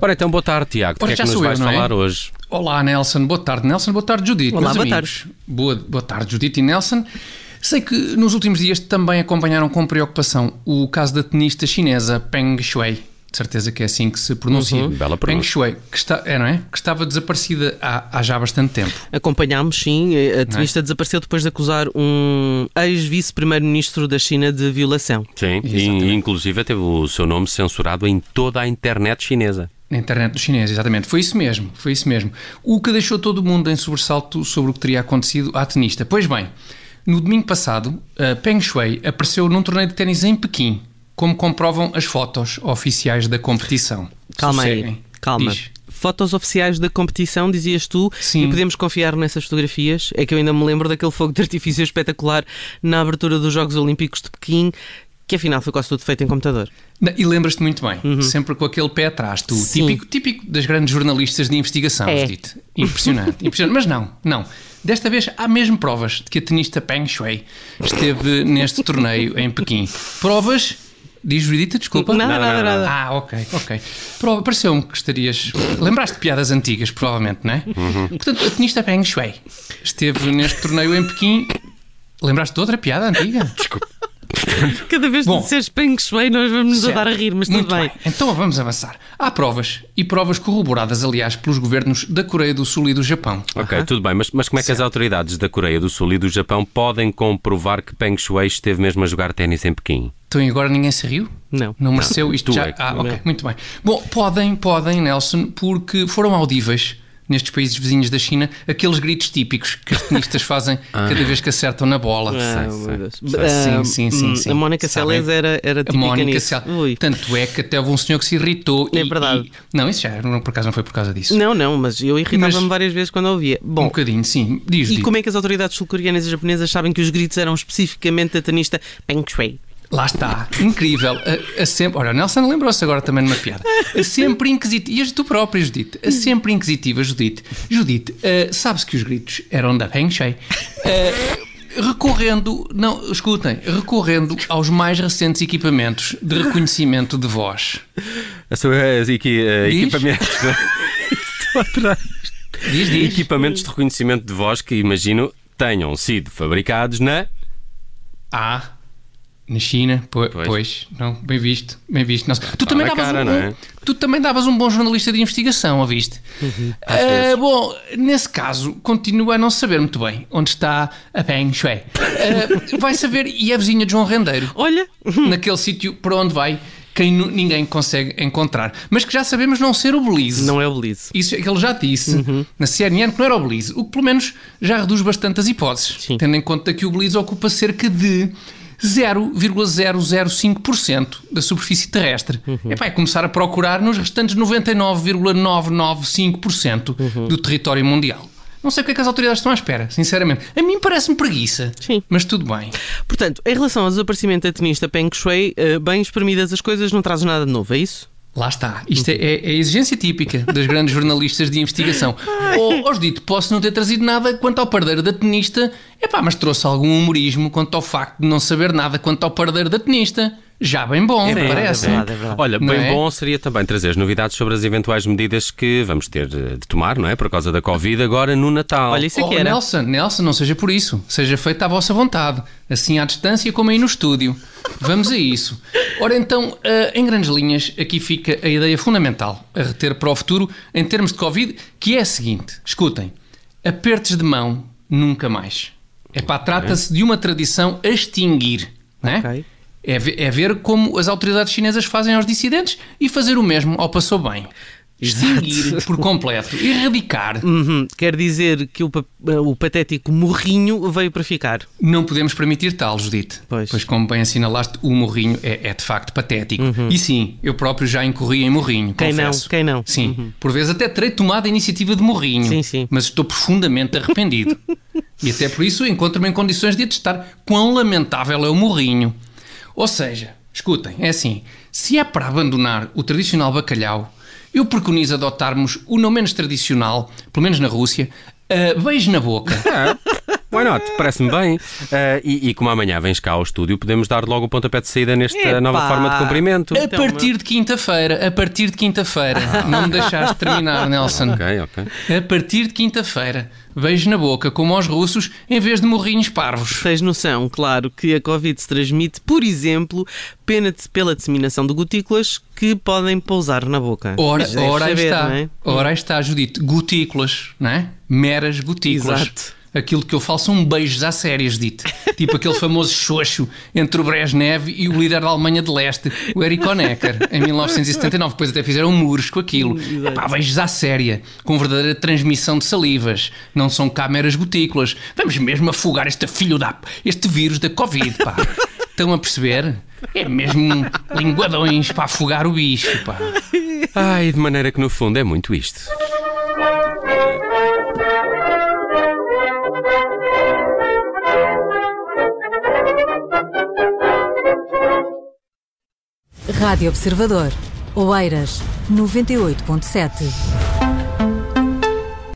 Ora então, boa tarde, Tiago. O que é que nos eu, vais não é? falar hoje? Olá, Nelson. Boa tarde, Nelson. Boa tarde, Judite. Olá, meus boa amigos. Boa, boa tarde, Judite e Nelson. Sei que nos últimos dias também acompanharam com preocupação o caso da tenista chinesa Peng Shuai. Certeza que é assim que se pronuncia. Uhum, bela Peng pronúncia. Shuai, que está, é, não é? que estava desaparecida há, há já bastante tempo. Acompanhámos, sim. A tenista desapareceu depois de acusar um ex-vice-primeiro-ministro da China de violação. Sim, e inclusive teve o seu nome censurado em toda a internet chinesa. Na internet dos chineses, exatamente. Foi isso mesmo, foi isso mesmo. O que deixou todo mundo em sobressalto sobre o que teria acontecido à tenista. Pois bem, no domingo passado, a Peng Shuai apareceu num torneio de ténis em Pequim, como comprovam as fotos oficiais da competição. Calma aí, calma. Diz. Fotos oficiais da competição, dizias tu, Sim. e podemos confiar nessas fotografias. É que eu ainda me lembro daquele fogo de artifício espetacular na abertura dos Jogos Olímpicos de Pequim, que afinal foi quase tudo feito em computador. E lembras-te muito bem, sempre com aquele pé atrás, tu, Uhum. Sim. típico, típico das grandes jornalistas de investigação, É. Judite. Impressionante, impressionante. Mas não, não. Desta vez há mesmo provas de que a tenista Peng Shuai esteve neste torneio em Pequim. Provas, diz Judita, desculpa. Nada, nada, nada. Ah, ok, ok. Prova, pareceu-me que estarias. Lembraste de piadas antigas, provavelmente, não é? Portanto, a tenista Peng Shuai esteve neste torneio em Pequim. Lembraste de outra piada antiga? Desculpa. Cada vez que Bom. disseres Peng Shui, nós vamos nos a Certo. dar a rir, mas Muito tudo bem. Então vamos avançar. Há provas, e provas corroboradas, aliás, pelos governos da Coreia do Sul e do Japão. Ok, tudo bem, mas, mas como é que as autoridades da Coreia do Sul e do Japão podem comprovar que Peng Shuai esteve mesmo a jogar ténis em Pequim? Então e agora ninguém se riu? Não. Não mereceu isto já? é Ah, ok, Não. muito bem. Bom, podem, podem, Nelson, porque foram audíveis nestes países vizinhos da China aqueles gritos típicos que os tenistas fazem cada vez que acertam na bola. Ah, sei, sei. Deus. Sim, Ah, sim, sim, sim. A Mónica? Seles era, era A típica Mónica. Sel- Ui. Tanto é que até houve um senhor que se irritou. É e- verdade. e- Não, isso já, não, por acaso não foi por causa disso. Não, não, mas eu irritava-me Mas- várias vezes quando a ouvia. Um Bom, bocadinho, sim. Diz, e diz. como é que as autoridades sul-coreanas e japonesas sabem que os gritos eram especificamente da tenista Peng Shui? Lá está, incrível. A, a sempre, olha, Nelson lembrou-se agora também numa piada. A sempre inquisitiva, e as tu própria, Judite, a sempre inquisitiva Judite. Judite, eh, sabe-se que os gritos eram da Peng Shui. Eh, recorrendo, não, escutem, recorrendo aos mais recentes equipamentos de reconhecimento de voz. As suas equi- eh, Diz? equipamentos, Estou atrás. Diz, diz. equipamentos de reconhecimento de voz que imagino tenham sido fabricados na. Ah, na China, po- Pois. pois. não, bem visto, bem visto. Tu também, na davas cara, um, não é? tu também davas um bom jornalista de investigação, ouviste? Ah, vezes. bom, nesse caso, continuo a não saber muito bem onde está a Peng Shui. Ah, vai saber, e é vizinha de João Rendeiro, Olha, naquele sítio para onde vai quem ninguém consegue encontrar. Mas que já sabemos não ser o Belize. não é o Belize. Isso é que ele já disse Uhum. na CNN que não era o Belize, o que pelo menos já reduz bastante as hipóteses, Sim. tendo em conta que o Belize ocupa cerca de 0,005% da superfície terrestre. Uhum. É para começar a procurar nos restantes 99,995% Uhum. do território mundial. Não sei o que é que as autoridades estão à espera, sinceramente. A mim parece-me preguiça. Sim. Mas tudo bem. Portanto, em relação ao desaparecimento da tenista Peng Shui, eh, bem espremidas as coisas, não trazes nada de novo, é isso? Lá está. Isto é, é a exigência típica das grandes jornalistas de investigação. Ou, oh, dito, posso não ter trazido nada quanto ao pardeiro da tenista, epá, mas trouxe algum humorismo quanto ao facto de não saber nada quanto ao pardeiro da tenista. Já bem bom, É verdade, parece. é verdade, é verdade. Olha, Não bem é? bom seria também trazer as novidades sobre as eventuais medidas que vamos ter eh, de tomar, não é? Por causa da Covid agora no Natal. Olha, isso é Oh, era. Nelson, Nelson, não seja por isso. Seja feita à vossa vontade. Assim à distância como aí no estúdio. Vamos a isso. Ora então, eh, em grandes linhas, aqui fica a ideia fundamental a reter para o futuro em termos de Covid, que é a seguinte. Escutem. Apertos de mão nunca mais. É pá, trata-se de uma tradição a extinguir. Não é? Ok. É, ver, é ver como as autoridades chinesas fazem aos dissidentes e fazer o mesmo ao passou bem. Extinguir por completo. Erradicar. Uhum. Quer dizer que o, o patético morrinho veio para ficar. Não podemos permitir tal, Judite. Pois. como bem assinalaste, o morrinho é, é de facto patético. E sim, eu próprio já incorri em morrinho, Uhum. Quem não? confesso. Quem não? Sim, por vezes até terei tomado a iniciativa de morrinho. Sim, sim. Mas estou profundamente arrependido. e até por isso encontro-me em condições de atestar quão lamentável é o morrinho. Ou seja, escutem, é assim, se é para abandonar o tradicional bacalhau, eu preconizo adotarmos o não menos tradicional, pelo menos na Rússia, a beijo na boca. Why not? Parece-me bem. Uh, e, e, como amanhã vens cá ao estúdio, podemos dar logo o pontapé de saída nesta Epa. nova forma de cumprimento. A partir de quinta-feira, a partir de quinta-feira. Ah. Não me deixaste terminar, Nelson. Ok, ok. A partir de quinta-feira beijo na boca, como aos russos, em vez de morrinhos parvos. Tens noção, claro, que a Covid se transmite, por exemplo, pela disseminação de gotículas que podem pousar na boca. Ora, ora saber, está, é? ora está, Judite, gotículas, não é? Meras gotículas. Exato aquilo que eu falo são beijos à sérias, dito. Tipo aquele famoso xoxo entre o Brezhnev e o líder da Alemanha de Leste, o Erich Honecker, em 1979. Depois até fizeram muros com aquilo. Epá, beijos à séria, com verdadeira transmissão de salivas. Não são câmeras gotículas. Vamos mesmo afogar este filho da... este vírus da Covid, pá. Estão a perceber? É mesmo linguadões para afogar o bicho, pá. Ai, de maneira que no fundo é muito isto. Rádio Observador. Oeiras 98.7.